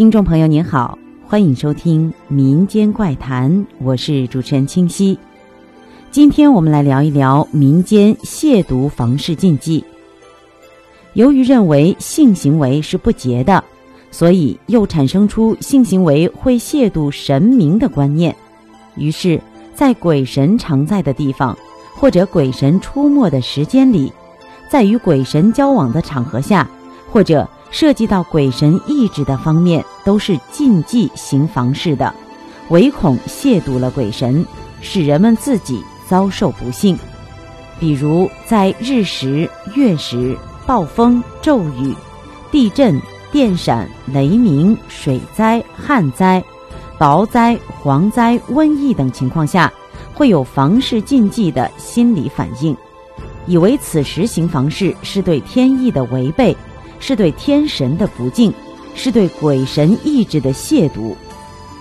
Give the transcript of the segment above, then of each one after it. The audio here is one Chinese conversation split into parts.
听众朋友您好，欢迎收听《民间怪谈》，我是主持人清溪。今天我们来聊一聊民间亵渎房事禁忌。由于认为性行为是不洁的，所以又产生出性行为会亵渎神明的观念。于是，在鬼神常在的地方，或者鬼神出没的时间里，在与鬼神交往的场合下，或者涉及到鬼神意志的方面，都是禁忌行房事的，唯恐亵渎了鬼神，使人们自己遭受不幸。比如在日食、月食、暴风、骤雨、地震、电闪、雷鸣、水灾、旱灾、雹灾、蝗灾、瘟疫等情况下，会有房事禁忌的心理反应，以为此时行房事是对天意的违背。是对天神的不敬，是对鬼神意志的亵渎，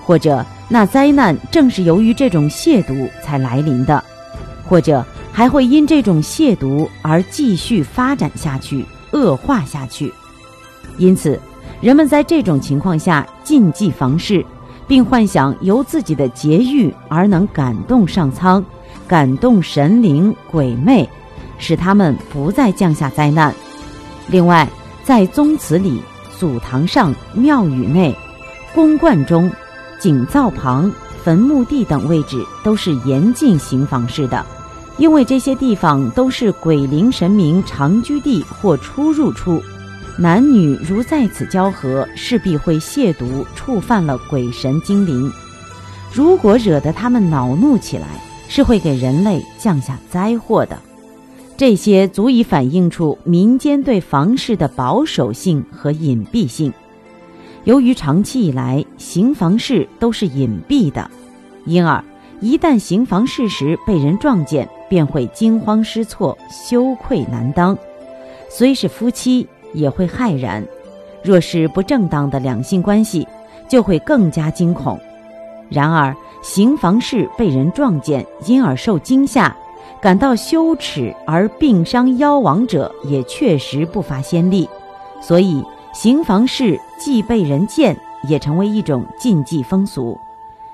或者那灾难正是由于这种亵渎才来临的，或者还会因这种亵渎而继续发展下去、恶化下去。因此，人们在这种情况下禁忌房事，并幻想由自己的节欲而能感动上苍、感动神灵鬼魅，使他们不再降下灾难。另外，在宗祠里、祖堂上、庙宇内、宫观中、井灶旁、坟墓地等位置都是严禁行房事的，因为这些地方都是鬼灵神明常居地或出入处，男女如在此交合，势必会亵渎、触犯了鬼神精灵。如果惹得他们恼怒起来，是会给人类降下灾祸的。这些足以反映出民间对房事的保守性和隐蔽性。由于长期以来行房事都是隐蔽的，因而一旦行房事时被人撞见，便会惊慌失措、羞愧难当。虽是夫妻，也会骇然；若是不正当的两性关系，就会更加惊恐。然而，行房事被人撞见，因而受惊吓。感到羞耻而病伤夭亡者也确实不乏先例，所以行房事既被人见，也成为一种禁忌风俗。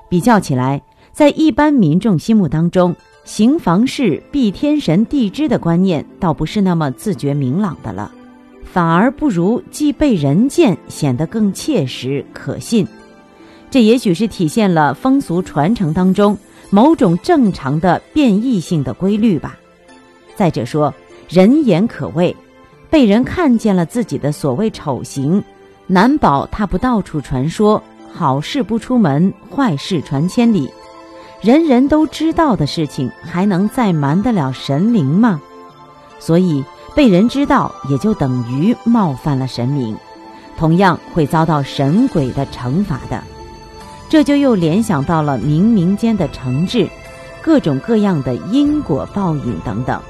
比较起来，在一般民众心目当中，行房事避天神地支的观念倒不是那么自觉明朗的了，反而不如既被人见显得更切实可信。这也许是体现了风俗传承当中。某种正常的变异性的规律吧。再者说，人言可畏，被人看见了自己的所谓丑行，难保他不到处传说好事不出门，坏事传千里。人人都知道的事情，还能再瞒得了神灵吗？所以，被人知道也就等于冒犯了神明，同样会遭到神鬼的惩罚的。这就又联想到了冥冥间的惩治，各种各样的因果报应等等，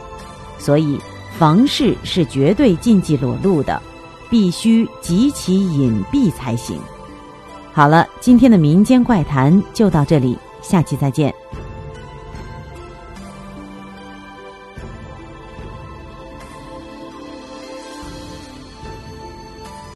所以房事是绝对禁忌裸露的，必须极其隐蔽才行。好了，今天的民间怪谈就到这里，下期再见。